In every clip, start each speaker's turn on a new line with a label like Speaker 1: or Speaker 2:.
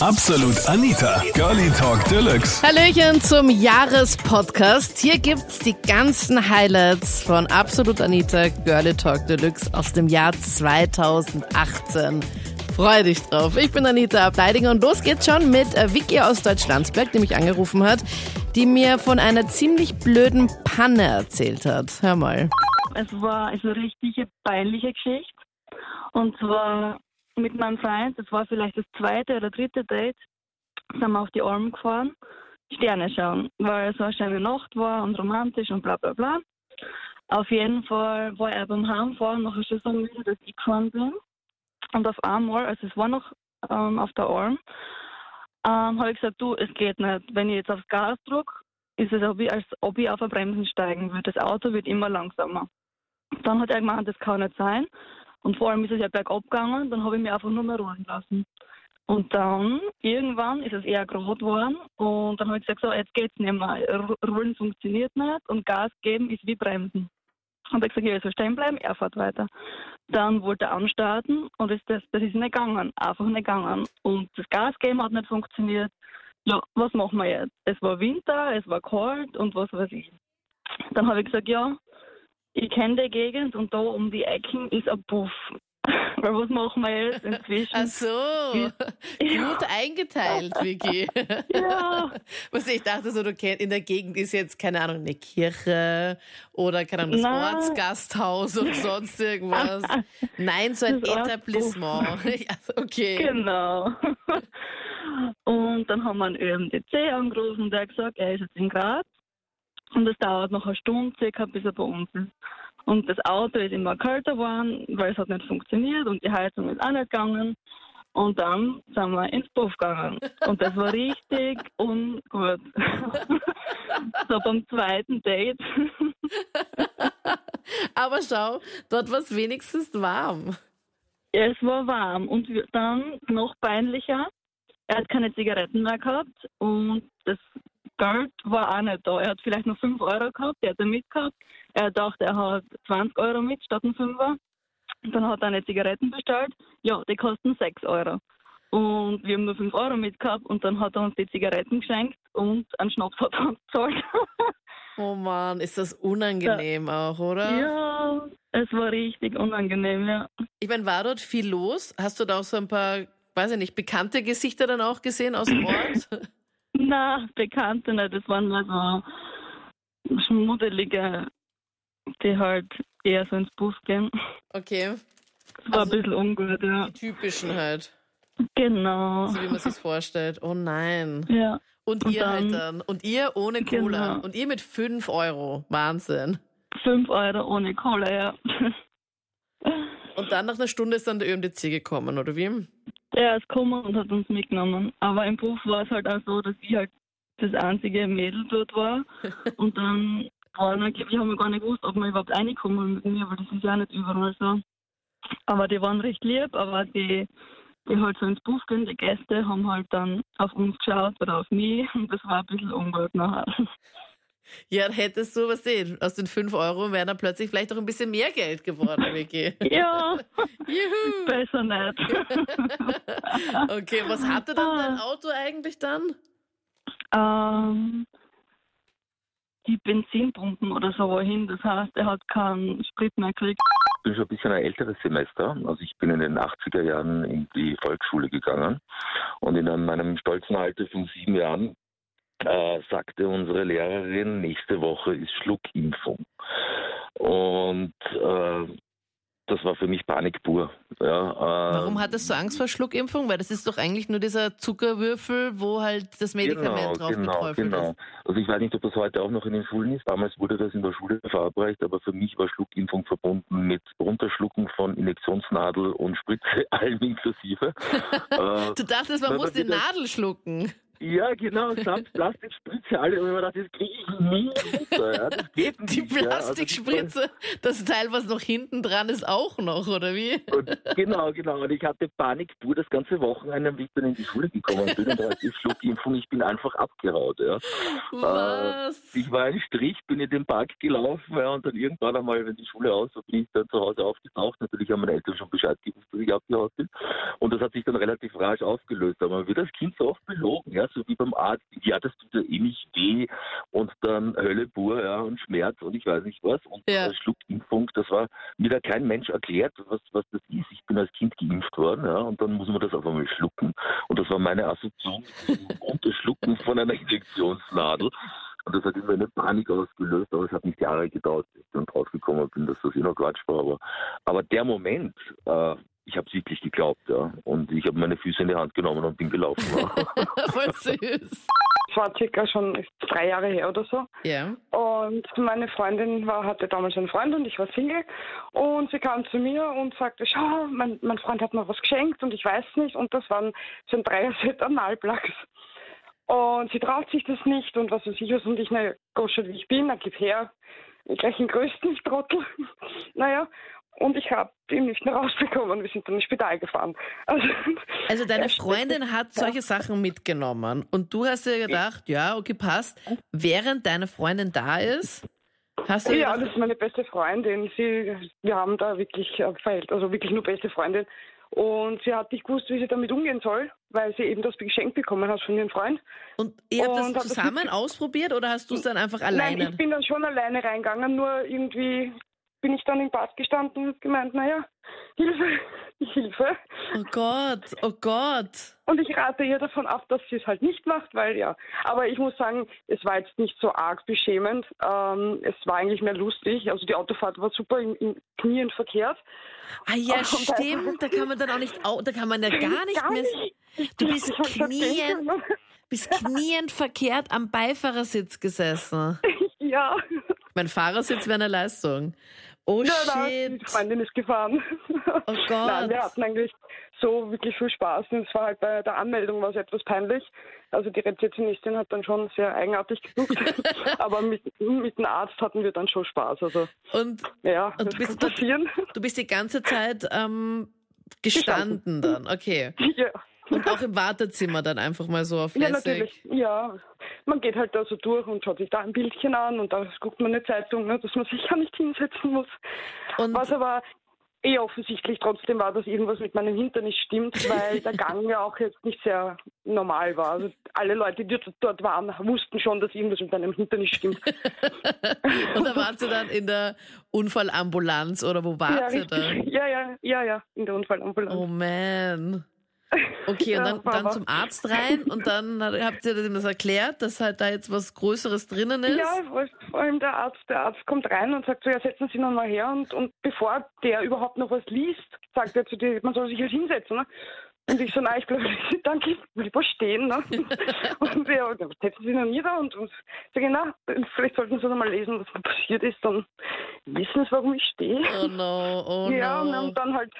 Speaker 1: Absolut Anita, Girlie Talk Deluxe.
Speaker 2: Hallöchen zum Jahrespodcast. Hier gibt's die ganzen Highlights von Absolut Anita Girlie Talk Deluxe aus dem Jahr 2018. Freu dich drauf. Ich bin Anita Ableidinger und los geht's schon mit Vicky aus Deutschlandsberg, die mich angerufen hat, die mir von einer ziemlich blöden Panne erzählt hat. Hör mal.
Speaker 3: Es war eine richtige peinliche Geschichte. Und zwar mit meinem Freund, das war vielleicht das zweite oder dritte Date, sind wir auf die Alm gefahren, Sterne schauen, weil es so eine schöne Nacht war und romantisch und bla bla bla. Auf jeden Fall war er beim Heimfahren nachher schon so müde, dass ich gefahren bin. Und auf einmal, also es war noch ähm, auf der Alm, ähm, habe ich gesagt, du, es geht nicht. Wenn ich jetzt aufs Gas drücke, ist es, ich, als ob ich auf der Bremsen steigen würde. Das Auto wird immer langsamer. Dann hat er gemeint, das kann nicht sein. Und vor allem ist es ja bergab gegangen, dann habe ich mich einfach nur mehr rollen lassen. Und dann, irgendwann ist es eher gerade geworden und dann habe ich gesagt, so, jetzt geht's nicht mehr. Rollen funktioniert nicht und Gas geben ist wie Bremsen. Und ich gesagt, ja, ich soll stehen bleiben, er fährt weiter. Dann wollte er anstarten und ist das, das ist nicht gegangen, einfach nicht gegangen. Und das Gas geben hat nicht funktioniert. Ja, was machen wir jetzt? Es war Winter, es war kalt und was weiß ich. Dann habe ich gesagt, ja, ich kenne die Gegend und da um die Ecken ist ein Puff. Weil was machen wir jetzt inzwischen?
Speaker 2: Ach so, gut eingeteilt, Vicky.
Speaker 3: Ja.
Speaker 2: Was ich dachte so, du kennst, in der Gegend ist jetzt, keine Ahnung, eine Kirche oder, keine Ahnung, das
Speaker 3: Nein.
Speaker 2: Ortsgasthaus oder sonst irgendwas. Nein, so ein
Speaker 3: Das
Speaker 2: Etablissement. Ja, okay.
Speaker 3: Genau. Und dann haben wir einen ÖMDC angerufen und der hat gesagt, er ist jetzt in Graz und es dauert noch eine Stunde circa, bis er bei uns ist. Und das Auto ist immer kälter geworden, weil es hat nicht funktioniert und die Heizung ist auch nicht gegangen. Und dann sind wir ins Puff gegangen. Und das war richtig ungut. so beim zweiten Date.
Speaker 2: Aber schau, dort war es wenigstens warm.
Speaker 3: Es war warm und dann noch peinlicher. Er hat keine Zigaretten mehr gehabt und das Geld war auch nicht da. Er hat vielleicht noch 5 Euro gehabt, die hat er mitgehabt. Er dachte, er hat 20 Euro mit statt ein 5er. Dann hat er eine Zigaretten bestellt. Ja, die kosten 6 Euro. Und wir haben nur 5 Euro mitgehabt und dann hat er uns die Zigaretten geschenkt und einen Schnaps hat er uns gezahlt.
Speaker 2: Oh Mann, ist das unangenehm auch, oder?
Speaker 3: ja, es war richtig unangenehm, ja.
Speaker 2: Ich meine, war dort viel los? Hast du da auch so ein paar, weiß ich nicht, bekannte Gesichter dann auch gesehen aus dem Ort?
Speaker 3: Na, Bekannte nicht. Das waren nur so schmuddelige, die halt eher so ins Bus gehen.
Speaker 2: Okay,
Speaker 3: Das war
Speaker 2: Also-
Speaker 3: ein bisschen ungut, ja.
Speaker 2: die typischen halt,
Speaker 3: Genau.
Speaker 2: so wie man sich vorstellt. Oh nein.
Speaker 3: Ja,
Speaker 2: Und,
Speaker 3: Und
Speaker 2: ihr
Speaker 3: dann-
Speaker 2: halt dann. Und ihr ohne Cola.
Speaker 3: Genau.
Speaker 2: Und ihr mit 5 Euro. Wahnsinn.
Speaker 3: 5 Euro ohne Kohle, ja.
Speaker 2: Und dann nach einer Stunde ist dann der ÖMDC gekommen, oder wie?
Speaker 3: Der ist gekommen und hat uns mitgenommen. Aber im Buch war es halt auch so, dass ich halt das einzige Mädel dort war. Und dann war noch, wir haben ja gar nicht gewusst, ob wir überhaupt reinkommen mit mir, weil das ist ja nicht überall so. Aber die waren recht lieb, aber die, die halt so ins Buch gehen, die Gäste haben halt dann auf uns geschaut oder auf mich und das war ein bisschen ungut nachher.
Speaker 2: Ja, hättest du, was sehen, aus den 5 Euro wären dann plötzlich vielleicht auch ein bisschen mehr Geld geworden, Vicky.
Speaker 3: Ja,
Speaker 2: Juhu.
Speaker 3: besser nicht.
Speaker 2: Okay, was hatte dann dein Auto eigentlich dann?
Speaker 3: ähm, die Benzinpumpen oder so wohin, das heißt, er hat keinen Sprit mehr gekriegt.
Speaker 4: Ich bin schon ein bisschen ein älteres Semester. Also ich bin in den 80er Jahren in die Volksschule gegangen. Und in meinem stolzen Alter von sieben Jahren äh, sagte unsere Lehrerin, nächste Woche ist Schluckimpfung. Und äh, das war für mich Panik pur. Ja, äh,
Speaker 2: Warum hattest du Angst vor Schluckimpfung? Weil das ist doch eigentlich nur dieser Zuckerwürfel, wo halt das Medikament
Speaker 4: genau,
Speaker 2: drauf
Speaker 4: genau,
Speaker 2: geträufelt
Speaker 4: genau.
Speaker 2: ist.
Speaker 4: Also ich weiß nicht, ob das heute auch noch in den Schulen ist. Damals wurde das in der Schule verabreicht, aber für mich war Schluckimpfung verbunden mit Runterschlucken von Injektionsnadel und Spritze, allem inklusive. äh,
Speaker 2: Du dachtest, man muss die Nadel schlucken.
Speaker 4: Ja, genau, samt Plastikspritze, alle. Und ich mir gedacht, das kriege ich nie runter. Ja, das geht nicht.
Speaker 2: Die
Speaker 4: ja. Also
Speaker 2: Plastikspritze, das Teil, was noch hinten dran ist, auch noch, oder wie?
Speaker 4: Und genau, genau. Und ich hatte Panik pur das ganze Wochenende, wie ich dann in die Schule gekommen bin. Und da hatte ich Schluckimpfung, ich bin einfach abgeraut. Ja.
Speaker 2: Was?
Speaker 4: Äh, ich war ein Strich, bin in den Park gelaufen ja, und dann irgendwann einmal, wenn die Schule aus war, bin ich dann zu Hause aufgetaucht. Natürlich haben meine Eltern schon Bescheid gewusst, dass ich abgehauen bin. Und das hat sich dann relativ rasch aufgelöst. Aber man wird als Kind so oft belogen, ja, so wie beim Arzt. Ja, das tut ja eh nicht weh und dann Hölle pur, ja, und Schmerz und ich weiß nicht was. Und
Speaker 2: Ja.
Speaker 4: ja. Schluckimpfung, das war mir da kein Mensch erklärt, was, was das ist. Ich bin als Kind geimpft worden, ja, und dann muss man das auf einmal schlucken. Und das war meine Assoziation mit dem Unterschlucken von einer Injektionsnadel. Und das hat immer eine Panik ausgelöst, aber es hat nicht Jahre gedauert, bis ich dann draufgekommen bin, dass das eh noch Quatsch war. Aber, aber der Moment, äh, ich habe es wirklich geglaubt, ja. Und ich habe meine Füße in die Hand genommen und bin gelaufen.
Speaker 2: Voll süß.
Speaker 5: Es war circa schon drei Jahre her oder so.
Speaker 2: Ja.
Speaker 5: Und meine Freundin war, hatte damals einen Freund und ich war Single. Und sie kam zu mir und sagte, schau, mein, mein Freund hat mir was geschenkt und ich weiß nicht. Und das waren so ein Dreier-Set Analplugs. Und sie traut sich das nicht und was weiß ich was. Und ich, na, Gosche, wie ich bin, na, gib her. Gleich den größten, ich Trottel. naja, und ich habe ihn nicht mehr rausbekommen. Wir sind dann ins Spital gefahren. Also,
Speaker 2: Also deine Freundin hat solche Sachen mitgenommen und du hast dir gedacht, ja, okay, passt. Während deine Freundin da ist, hast du
Speaker 5: Ja,
Speaker 2: gedacht,
Speaker 5: das ist meine beste Freundin. Sie, wir haben da wirklich äh, verhält, also wirklich nur beste Freundin. Und sie hat nicht gewusst, wie sie damit umgehen soll, weil sie eben das geschenkt bekommen hat von ihrem Freund.
Speaker 2: und ihr habt das
Speaker 5: das
Speaker 2: zusammen
Speaker 5: mit-
Speaker 2: ausprobiert oder hast du es dann einfach
Speaker 5: Nein,
Speaker 2: alleine?
Speaker 5: ich bin dann schon alleine reingegangen, nur irgendwie bin ich dann im Bad gestanden und gemeint, naja, Hilfe, Hilfe.
Speaker 2: Oh Gott, oh Gott.
Speaker 5: Und ich rate ihr davon ab, dass sie es halt nicht macht, weil ja. Aber ich muss sagen, es war jetzt nicht so arg beschämend. Ähm, es war eigentlich mehr lustig. Also die Autofahrt war super im, im Knien verkehrt.
Speaker 2: Ah ja,
Speaker 5: Oh,
Speaker 2: stimmt, da kann man dann auch nicht, da kann man ja gar nicht
Speaker 5: Gar
Speaker 2: mehr,
Speaker 5: nicht.
Speaker 2: du bist knien, bist kniend verkehrt am Beifahrersitz gesessen.
Speaker 5: Ja.
Speaker 2: Mein Fahrersitz wäre eine Leistung. Oh
Speaker 5: Ja,
Speaker 2: shit.
Speaker 5: die Freundin ist gefahren.
Speaker 2: Oh Gott.
Speaker 5: Nein, wir hatten eigentlich so wirklich viel Spaß. Und es war halt bei der Anmeldung war es etwas peinlich. Also die Rezeptionistin hat dann schon sehr eigenartig geguckt. Aber mit, mit dem Arzt hatten wir dann schon Spaß. Also
Speaker 2: Und
Speaker 5: ja,
Speaker 2: Und
Speaker 5: das
Speaker 2: bist du-
Speaker 5: passieren.
Speaker 2: du bist die ganze Zeit ähm, gestanden dann, okay.
Speaker 5: Ja.
Speaker 2: Und auch im Wartezimmer dann einfach mal so auf
Speaker 5: Ja, natürlich. Ja, man geht halt da so durch und schaut sich da ein Bildchen an und da guckt man eine Zeitung, ne, dass man sich ja nicht hinsetzen muss.
Speaker 2: Und
Speaker 5: Was aber eh offensichtlich trotzdem war, dass irgendwas mit meinem Hintern nicht stimmt, weil der Gang ja auch jetzt nicht sehr normal war. Also alle Leute, die dort waren, wussten schon, dass irgendwas mit meinem Hintern nicht stimmt.
Speaker 2: Und da wart ihr dann in der Unfallambulanz oder wo wart ihr da?
Speaker 5: richtig. Ja, ja, ja, ja, in der Unfallambulanz.
Speaker 2: Oh man. Okay, und
Speaker 5: Ja,
Speaker 2: dann, dann zum Arzt rein und dann habt ihr dem das erklärt, dass halt da jetzt was Größeres drinnen ist?
Speaker 5: Ja, vor- allem der Arzt, der Arzt kommt rein und sagt so, ja, setzen Sie noch mal her. Und, und bevor der überhaupt noch was liest, sagt er zu dir, man soll sich halt hinsetzen. Ne? Und ich so, nein, ich bleibe, danke, ich bleib stehen. Ne? Und ja, dann setzen Sie noch nieder und, und sage, na, vielleicht sollten Sie noch mal lesen, was passiert ist. Dann wissen Sie, warum ich stehe.
Speaker 2: Oh no, oh
Speaker 5: ja,
Speaker 2: no.
Speaker 5: und dann halt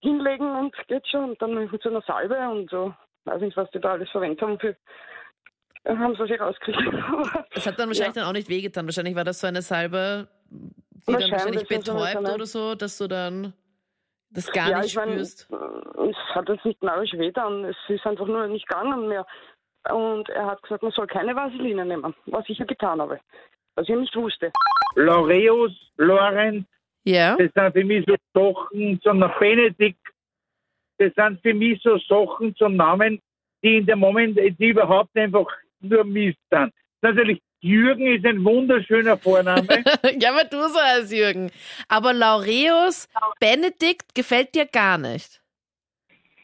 Speaker 5: hinlegen und geht schon. Und dann mit so einer Salbe und so, weiß nicht, was die da alles verwendet haben für, haben sie sich rausgekriegt.
Speaker 2: Es hat dann wahrscheinlich dann auch nicht wehgetan. Wahrscheinlich war das so eine Salbe, die dann
Speaker 5: Wahrscheinlich, das ist so
Speaker 2: betäubt oder so, dass du dann das gar
Speaker 5: ja,
Speaker 2: nicht
Speaker 5: ich
Speaker 2: spürst.
Speaker 5: es hat jetzt nicht narrisch weh dann, es ist einfach nur nicht gegangen mehr. Und er hat gesagt, man soll keine Vaseline nehmen, was ich ja getan habe, was ich nicht wusste.
Speaker 6: Laureus, Lorenz,
Speaker 2: Ja?
Speaker 6: das sind für mich so Sachen, so ein Benedikt, das sind für mich so Sachen zum Namen, die in dem Moment, die überhaupt einfach nur Mist sind. Natürlich, Jürgen ist ein wunderschöner Vorname.
Speaker 2: ja, aber du so als Jürgen. Aber Laureus Benedikt gefällt dir gar nicht.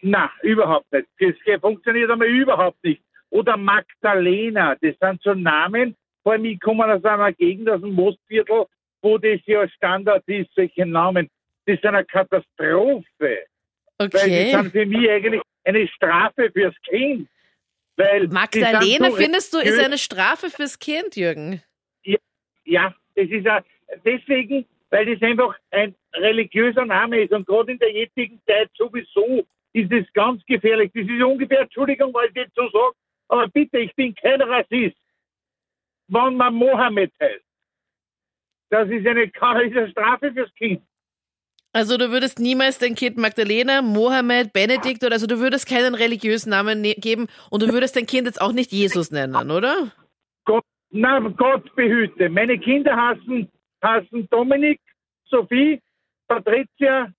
Speaker 6: Na, überhaupt nicht. Das funktioniert einmal überhaupt nicht. Oder Magdalena, das sind so Namen, vor allem ich komme aus einer Gegend, aus dem Mostviertel, wo das ja Standard ist, solche Namen. Das ist eine Katastrophe. Weil die
Speaker 2: Okay.
Speaker 6: sind für mich eigentlich eine Strafe fürs Kind. Weil sind so
Speaker 2: findest du, ist eine Strafe fürs Kind, Jürgen?
Speaker 6: Ja, das ist auch deswegen, weil das einfach ein religiöser Name ist und gerade in der jetzigen Zeit sowieso ist es ganz gefährlich. Das ist ungefähr, Entschuldigung, weil ich jetzt so sage, Aber bitte, ich bin kein Rassist. Wenn man Mohammed heißt, das ist eine, eine Strafe fürs Kind.
Speaker 2: Also du würdest niemals dein Kind Magdalena, Mohammed, Benedikt oder also du würdest keinen religiösen Namen ne geben und du würdest dein Kind jetzt auch nicht Jesus nennen, oder?
Speaker 6: Gott, na, Gott behüte. Meine Kinder hassen, hassen Dominik, Sophie, Patricia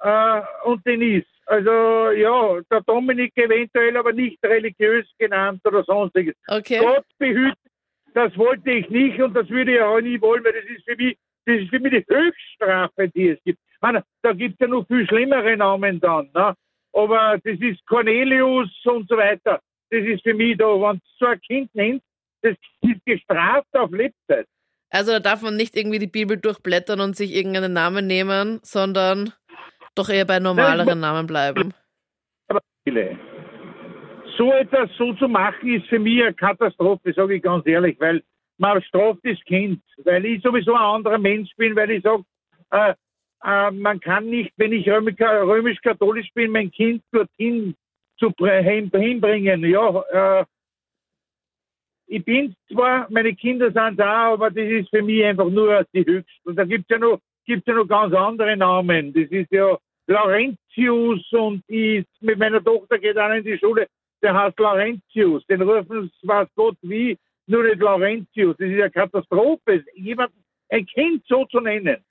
Speaker 6: äh, und Denise. Also ja, der Dominik eventuell, aber nicht religiös genannt oder sonstiges.
Speaker 2: Okay.
Speaker 6: Gott behüte, das wollte ich nicht und das würde ich auch nie wollen, weil das ist für mich, das ist für mich die Höchststrafe, die es gibt. Man, da gibt es ja noch viel schlimmere Namen dann, ne? aber das ist Cornelius und so weiter. Das ist für mich da, wenn du so ein Kind nennt, das ist gestraft auf Lebzeit.
Speaker 2: Also da darf man nicht irgendwie die Bibel durchblättern und sich irgendeinen Namen nehmen, sondern doch eher bei normaleren Namen bleiben.
Speaker 6: Aber viele. So etwas so zu machen, ist für mich eine Katastrophe, sage ich ganz ehrlich, weil man straft das Kind, weil ich sowieso ein anderer Mensch bin, weil ich sage, äh, äh, man kann nicht, wenn ich römisch-katholisch bin, mein Kind dorthin zu hinbringen. Ja, äh, ich bin zwar, meine Kinder sind da, aber das ist für mich einfach nur die höchste. Und da gibt es ja noch, ja noch ganz andere Namen. Das ist ja Laurentius und ich, mit meiner Tochter geht einer in die Schule, der heißt Laurentius. Den rufen weiß Gott wie, nur nicht Laurentius. Das ist eine Katastrophe, jemand, ein Kind so zu nennen.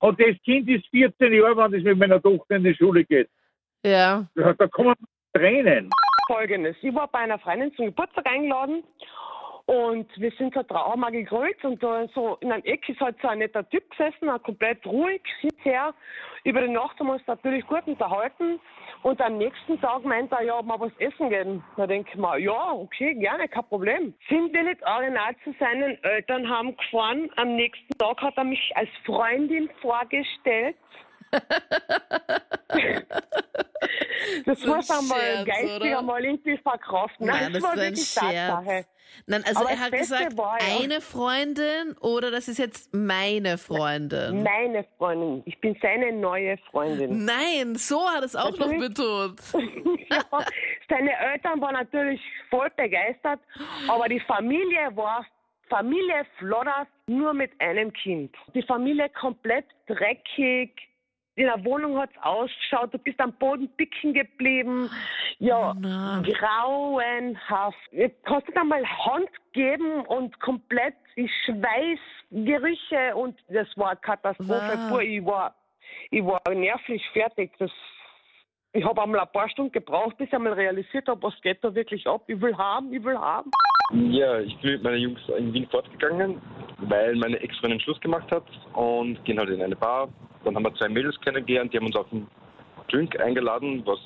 Speaker 6: Und das Kind ist 14 Jahre, wenn das mit meiner Tochter in die Schule geht.
Speaker 2: Ja.
Speaker 6: Da, da kommen Tränen.
Speaker 7: Folgendes. Ich war bei einer Freundin zum Geburtstag eingeladen und wir sind so Trauma gegrölt und da so in einem Eck ist halt so ein netter Typ gesessen, komplett ruhig, sitzt her. Über die Nacht haben wir uns natürlich gut unterhalten und am nächsten Tag meint er, ja, wir was essen gehen. Da denke ich mir, ja, okay, gerne, kein Problem. Sind wir nicht original zu seinen Eltern haben gefahren. Am nächsten Tag hat er mich als Freundin vorgestellt. Das
Speaker 2: So
Speaker 7: muss einmal
Speaker 2: Scherz,
Speaker 7: geistig
Speaker 2: oder?
Speaker 7: einmal irgendwie verkraften.
Speaker 2: Nein, das
Speaker 7: war
Speaker 2: ist ein
Speaker 7: wirklich. Tatsache.
Speaker 2: Nein, also
Speaker 7: Aber
Speaker 2: er
Speaker 7: das
Speaker 2: hat gesagt,
Speaker 7: war ja-
Speaker 2: eine Freundin oder das ist jetzt meine Freundin.
Speaker 7: Meine Freundin. Ich bin seine neue Freundin.
Speaker 2: Nein, so hat es auch noch
Speaker 7: Natürlich.
Speaker 2: betont.
Speaker 7: ja, seine Eltern waren natürlich voll begeistert, aber die Familie war Familie Flodder nur mit einem Kind. Die Familie komplett dreckig. In der Wohnung hat's ausgeschaut, du bist am Boden picken geblieben. Ja,
Speaker 2: Na.
Speaker 7: grauenhaft. Jetzt Hast du da mal Hand geben und komplett die Schweißgerüche und das war eine Katastrophe.
Speaker 2: Wow.
Speaker 7: Puh, Ich war, ich war nervlich fertig. Das, ich habe einmal ein paar Stunden gebraucht, bis ich einmal realisiert habe, was geht da wirklich ab. Ich will haben, ich will haben.
Speaker 8: Ja, ich bin mit meinen Jungs in Wien fortgegangen, weil meine Ex-Freundin Schluss gemacht hat und gehen halt in eine Bar. Dann haben wir zwei Mädels kennengelernt, die haben uns auf einen Drink eingeladen, was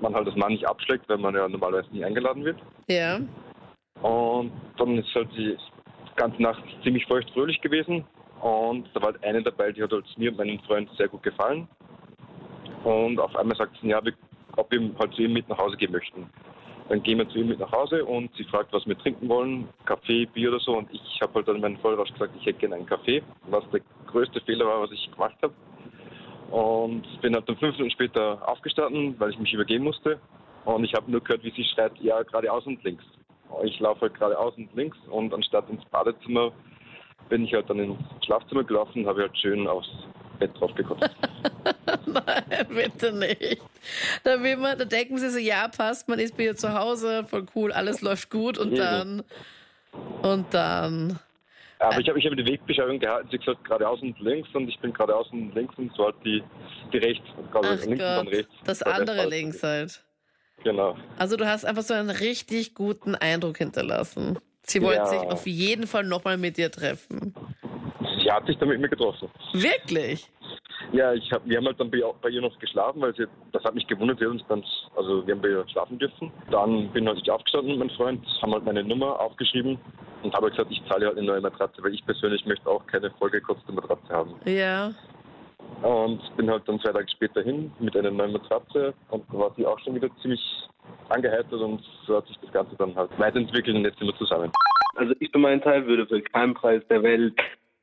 Speaker 8: man halt als Mann nicht abschlägt, weil man ja normalerweise nie eingeladen wird.
Speaker 2: Ja.
Speaker 8: Und dann ist halt die ganze Nacht ziemlich feuchtfröhlich gewesen. Und da war halt eine dabei, die hat halt mir und meinem Freund sehr gut gefallen. Und auf einmal sagt sie, ja, wir, ob wir halt zu ihm mit nach Hause gehen möchten. Dann gehen wir zu ihm mit nach Hause und sie fragt, was wir trinken wollen, Kaffee, Bier oder so. Und ich habe halt dann meinen Vollrausch gesagt, ich hätte gerne einen Kaffee, was der größte Fehler war, was ich gemacht habe. Und bin halt dann fünf Minuten später aufgestanden, weil ich mich übergeben musste. Und ich habe nur gehört, wie sie schreit, ja, geradeaus und links. Ich laufe halt geradeaus und links und anstatt ins Badezimmer bin ich halt dann ins Schlafzimmer gelaufen und habe halt schön aufs Bett drauf gekotzt.
Speaker 2: Nein, bitte nicht. Da, will man, da denken sie so, ja, passt, man ist bei ihr zu Hause, voll cool, alles läuft gut und dann und dann.
Speaker 8: Aber ich habe ich hab die Wegbeschreibung gehalten, sie hat gesagt geradeaus und links und ich bin geradeaus und links und so halt die, die rechts, also
Speaker 2: Ach
Speaker 8: links und dann
Speaker 2: Gott,
Speaker 8: rechts.
Speaker 2: das andere
Speaker 8: falsch.
Speaker 2: links halt.
Speaker 8: Genau.
Speaker 2: Also du hast einfach so einen richtig guten Eindruck hinterlassen. Sie wollte
Speaker 8: Ja.
Speaker 2: sich auf jeden Fall nochmal mit dir treffen.
Speaker 8: Sie hat sich dann mit mir getroffen.
Speaker 2: Wirklich?
Speaker 8: Ja, ich hab, wir haben halt dann bei, bei ihr noch geschlafen, weil sie, das hat mich gewundert, sie hat uns dann, also wir haben bei ihr schlafen dürfen. Dann bin halt ich aufgestanden mit meinem Freund, haben halt meine Nummer aufgeschrieben und habe gesagt, ich zahle halt eine neue Matratze, weil ich persönlich möchte auch keine vollgekotzte Matratze haben.
Speaker 2: Ja.
Speaker 8: Und bin halt dann zwei Tage später hin mit einer neuen Matratze und da war sie auch schon wieder ziemlich angeheitert und so hat sich das Ganze dann halt weiterentwickelt und jetzt sind wir zusammen.
Speaker 9: Also ich für meinen Teil würde für keinen Preis der Welt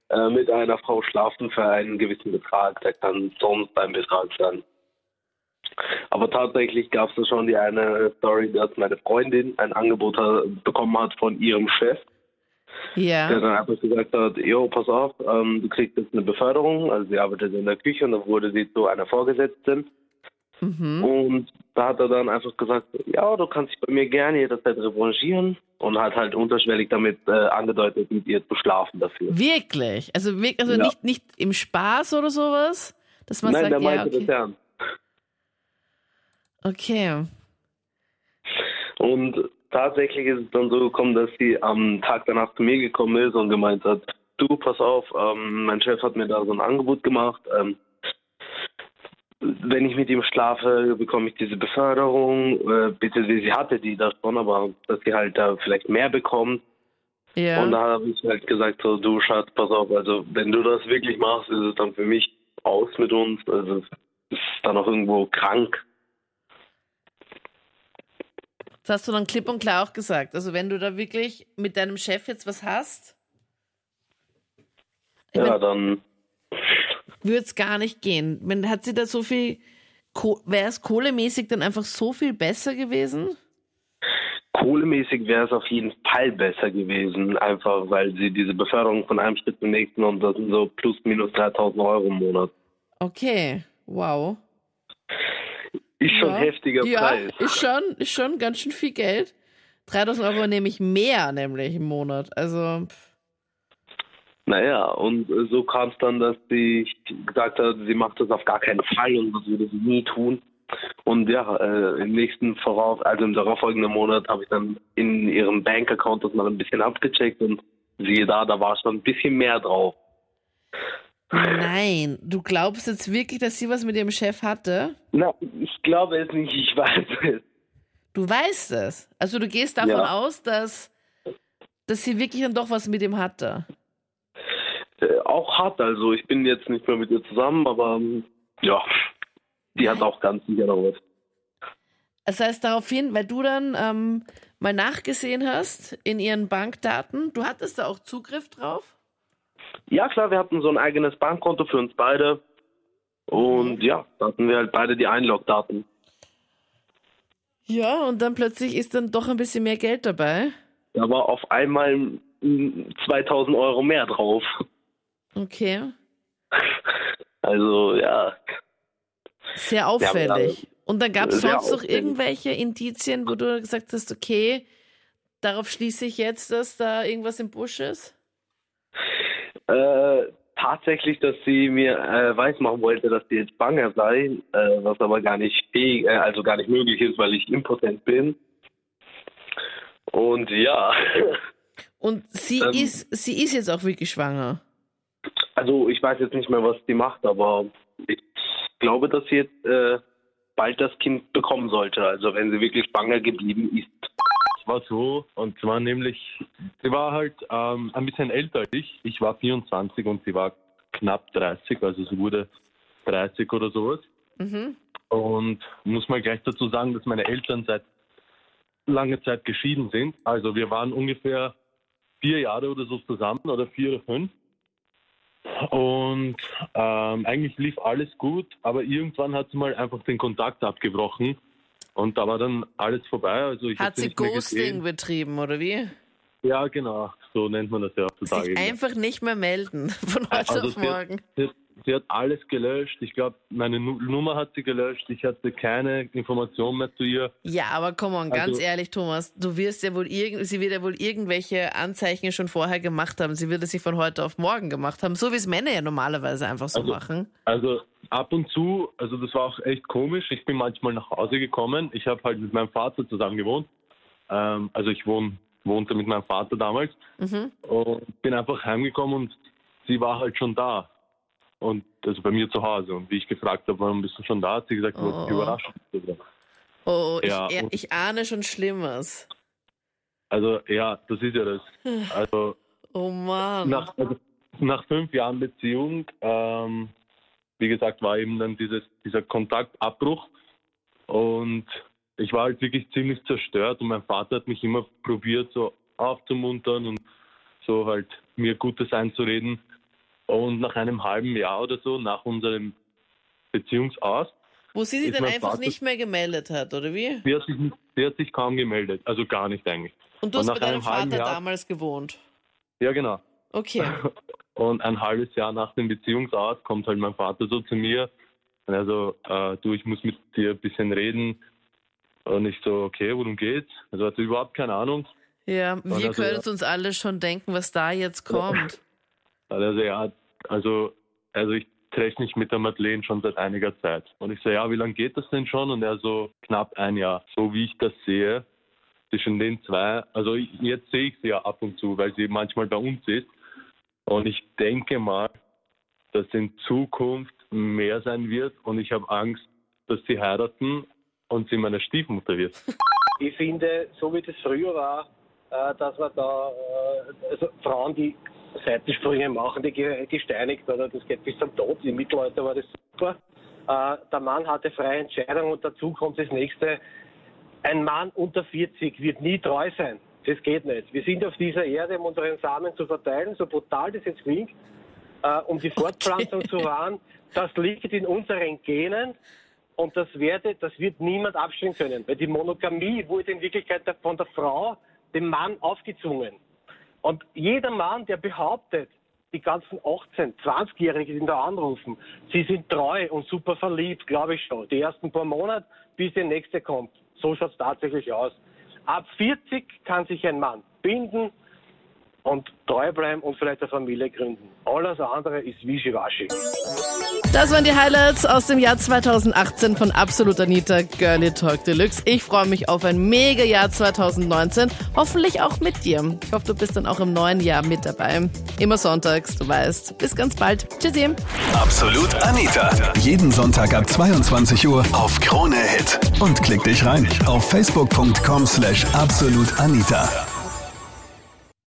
Speaker 9: äh, mit einer Frau schlafen für einen gewissen Betrag. Der kann sonst ein Betrag sein. Aber tatsächlich gab es da schon die eine Story, dass meine Freundin ein Angebot hat, bekommen hat von ihrem Chef, der
Speaker 2: Ja.
Speaker 9: dann einfach gesagt hat, jo, pass auf, ähm, du kriegst jetzt eine Beförderung, also sie arbeitet in der Küche und dann wurde sie zu einer Vorgesetzten.
Speaker 2: Mhm.
Speaker 9: Und da hat er dann einfach gesagt, ja, du kannst dich bei mir gerne jederzeit revanchieren und hat halt unterschwellig damit äh, angedeutet, mit ihr zu schlafen dafür.
Speaker 2: Wirklich? Also, also
Speaker 9: Ja.
Speaker 2: nicht, nicht im Spaß oder sowas? Dass man
Speaker 9: Nein, der
Speaker 2: sagt, ja,
Speaker 9: meinte das
Speaker 2: okay.
Speaker 9: ernst.
Speaker 2: okay.
Speaker 9: Und tatsächlich ist es dann so gekommen, dass sie am Tag danach zu mir gekommen ist und gemeint hat, du, pass auf, ähm, mein Chef hat mir da so ein Angebot gemacht. Ähm, wenn ich mit ihm schlafe, bekomme ich diese Beförderung. Äh, beziehungsweise sie hatte die da schon, aber dass sie halt da vielleicht mehr bekommt.
Speaker 2: Ja.
Speaker 9: Und da habe ich halt gesagt, so, du Schatz, pass auf, also wenn du das wirklich machst, ist es dann für mich aus mit uns. Also es ist dann auch irgendwo krank.
Speaker 2: Das hast du dann klipp und klar auch gesagt. Also wenn du da wirklich mit deinem Chef jetzt was hast,
Speaker 9: Ja,
Speaker 2: mein-
Speaker 9: dann
Speaker 2: würde es gar nicht gehen. Wenn, hat sie da so viel, wäre es kohlemäßig dann einfach so viel besser gewesen?
Speaker 9: Kohlemäßig wäre es auf jeden Fall besser gewesen, einfach weil sie diese Beförderung von einem Schritt zum nächsten und das sind so plus minus 3000 Euro im Monat.
Speaker 2: Okay, wow.
Speaker 9: Ist schon
Speaker 2: ja.
Speaker 9: heftiger
Speaker 2: ja,
Speaker 9: Preis.
Speaker 2: ist schon, ist schon ganz schön viel Geld. 3000 Euro nehme ich mehr, nämlich im Monat. Also, pff,
Speaker 9: Naja, und äh, so kam es dann, dass sie gesagt hat, sie macht das auf gar keinen Fall und das würde sie nie tun. Und ja, äh, im nächsten vorauf, also im darauffolgenden Monat habe ich dann in ihrem Bankaccount das mal ein bisschen abgecheckt und siehe da, da war schon ein bisschen mehr drauf.
Speaker 2: nein. Du glaubst jetzt wirklich, dass sie was mit ihrem Chef hatte?
Speaker 9: Na, ich glaube es nicht, ich weiß es.
Speaker 2: Du weißt es. Also du gehst davon
Speaker 9: Ja.
Speaker 2: aus, dass, dass sie wirklich dann doch was mit ihm hatte.
Speaker 9: Äh, auch hart, also ich bin jetzt nicht mehr mit ihr zusammen, aber ähm, ja, die hat auch ganz sicher noch was.
Speaker 2: Das heißt daraufhin, weil du dann ähm, mal nachgesehen hast in ihren Bankdaten, du hattest da auch Zugriff drauf?
Speaker 9: Ja klar, wir hatten so ein eigenes Bankkonto für uns beide und ja, da hatten wir halt beide die Einlogdaten.
Speaker 2: Ja, und dann plötzlich ist dann doch ein bisschen mehr Geld dabei.
Speaker 9: Da war auf einmal mm, 2000 Euro mehr drauf.
Speaker 2: Okay.
Speaker 9: Also ja,
Speaker 2: Sehr auffällig. Und dann gab es sonst noch irgendwelche Indizien, wo du gesagt hast, okay, darauf schließe ich jetzt, dass da irgendwas im Busch ist?
Speaker 9: äh, tatsächlich, dass sie mir äh, weismachen wollte, dass sie jetzt schwanger sei, äh, was aber gar nicht fähig, äh, also gar nicht möglich ist, weil ich impotent bin. Und ja,
Speaker 2: Und sie
Speaker 9: Ähm.
Speaker 2: ist, sie ist jetzt auch wirklich schwanger.
Speaker 9: Also ich weiß jetzt nicht mehr, was sie macht, aber ich glaube, dass sie jetzt äh, bald das Kind bekommen sollte. Also wenn sie wirklich schwanger geblieben ist.
Speaker 10: Es war so, und zwar nämlich, sie war halt ähm, ein bisschen älter als ich. Ich war 24 und sie war knapp 30, also sie wurde 30 oder sowas.
Speaker 2: Mhm.
Speaker 10: Und muss mal gleich dazu sagen, dass meine Eltern seit langer Zeit geschieden sind. Also wir waren ungefähr vier Jahre oder so zusammen oder vier oder fünf. Und ähm, eigentlich lief alles gut, aber irgendwann hat sie mal einfach den Kontakt abgebrochen und da war dann alles vorbei. Also ich
Speaker 2: Hat sie Ghosting betrieben, oder wie?
Speaker 10: Ja, genau, so nennt man das ja heutzutage.
Speaker 2: Sich einfach nicht mehr melden von heute
Speaker 10: Also
Speaker 2: auf morgen.
Speaker 10: Sie, hat- sie hat alles gelöscht. Ich glaube, meine Nu- Nummer hat sie gelöscht. Ich hatte keine Information mehr zu ihr.
Speaker 2: Ja, aber komm on, ganz
Speaker 10: Also-
Speaker 2: ehrlich, Thomas, du wirst ja wohl irgend, sie wird ja wohl irgendwelche Anzeichen schon vorher gemacht haben. Sie wird es sich von heute auf morgen gemacht haben, so wie es Männer ja normalerweise einfach so
Speaker 10: Also-
Speaker 2: machen.
Speaker 10: Also ab und zu, also das war auch echt komisch. Ich bin manchmal nach Hause gekommen. Ich habe halt mit meinem Vater zusammen gewohnt. Ähm, also ich wohn, wohnte mit meinem Vater damals
Speaker 2: Mhm.
Speaker 10: und bin einfach heimgekommen und sie war halt schon da. Und also bei mir zu Hause. Und wie ich gefragt habe, warum bist du schon da, hat sie gesagt, du
Speaker 2: Oh.
Speaker 10: dich überrascht.
Speaker 2: Oh, ich,
Speaker 10: Ja,
Speaker 2: ich, ich ahne schon Schlimmes.
Speaker 10: Also ja, das ist ja das. Also
Speaker 2: Oh Mann.
Speaker 10: nach, also, nach fünf Jahren Beziehung, ähm, wie gesagt, war eben dann dieses, dieser Kontaktabbruch und ich war halt wirklich ziemlich zerstört und mein Vater hat mich immer probiert, so aufzumuntern und so halt mir Gutes einzureden. Und nach einem halben Jahr oder so, nach unserem Beziehungsaus,
Speaker 2: Wo sie sich dann einfach
Speaker 10: Vater-
Speaker 2: nicht mehr gemeldet hat, oder wie?
Speaker 10: Sie hat, sich, sie hat sich kaum gemeldet, also gar nicht eigentlich.
Speaker 2: Und du hast
Speaker 10: nach
Speaker 2: bei deinem Vater
Speaker 10: Jahr-
Speaker 2: damals gewohnt.
Speaker 10: Ja, genau.
Speaker 2: Okay.
Speaker 10: Und ein halbes Jahr nach dem Beziehungsart kommt halt mein Vater so zu mir und er so, äh, du, ich muss mit dir ein bisschen reden. Und ich so, okay, worum geht's? Also hatte überhaupt keine Ahnung.
Speaker 2: Ja, wir
Speaker 10: also,
Speaker 2: können uns alle schon denken, was da jetzt kommt.
Speaker 10: Also ja, also, also ich treffe mich mit der Madeleine schon seit einiger Zeit. Und ich so, ja, wie lange geht das denn schon? Und er so, knapp ein Jahr. So wie ich das sehe, zwischen den zwei, also ich, jetzt sehe ich sie ja ab und zu, weil sie manchmal bei uns ist. Und ich denke mal, dass in Zukunft mehr sein wird und ich habe Angst, dass sie heiraten und sie meine Stiefmutter wird.
Speaker 11: Ich finde, so wie das früher war, äh, dass man da äh, also Frauen, die Seitensprünge machen, die ge- gesteinigt oder das geht bis zum Tod. Im Mittelalter war das super. Äh, der Mann hatte freie Entscheidung und dazu kommt das nächste. Ein Mann unter 40 wird nie treu sein. Das geht nicht. Wir sind auf dieser Erde, um unseren Samen zu verteilen, so brutal das jetzt klingt, äh, um die Fortpflanzung zu wahren. Das liegt in unseren Genen und das, werde, das wird niemand abstellen können, weil die Monogamie wurde in Wirklichkeit von der Frau dem Mann aufgezwungen. Und jeder Mann, der behauptet, die ganzen 18-, 20-Jährigen, die da anrufen, sie sind treu und super verliebt, glaube ich schon. Die ersten paar Monate, bis der nächste kommt. So schaut es tatsächlich aus. Ab 40 kann sich ein Mann binden und treu bleiben und vielleicht eine Familie gründen. Alles andere ist Wischiwaschi.
Speaker 2: Das waren die Highlights aus dem Jahr 2018 von Absolut Anita Girlie Talk Deluxe. Ich freue mich auf ein mega Jahr 2019. Hoffentlich auch mit dir. Ich hoffe, du bist dann auch im neuen Jahr mit dabei. Immer sonntags, du weißt. Bis ganz bald. Tschüssi.
Speaker 1: Absolut Anita. Jeden Sonntag ab 22 Uhr auf Krone Hit. Und klick dich rein auf facebook.com slash absolutanita.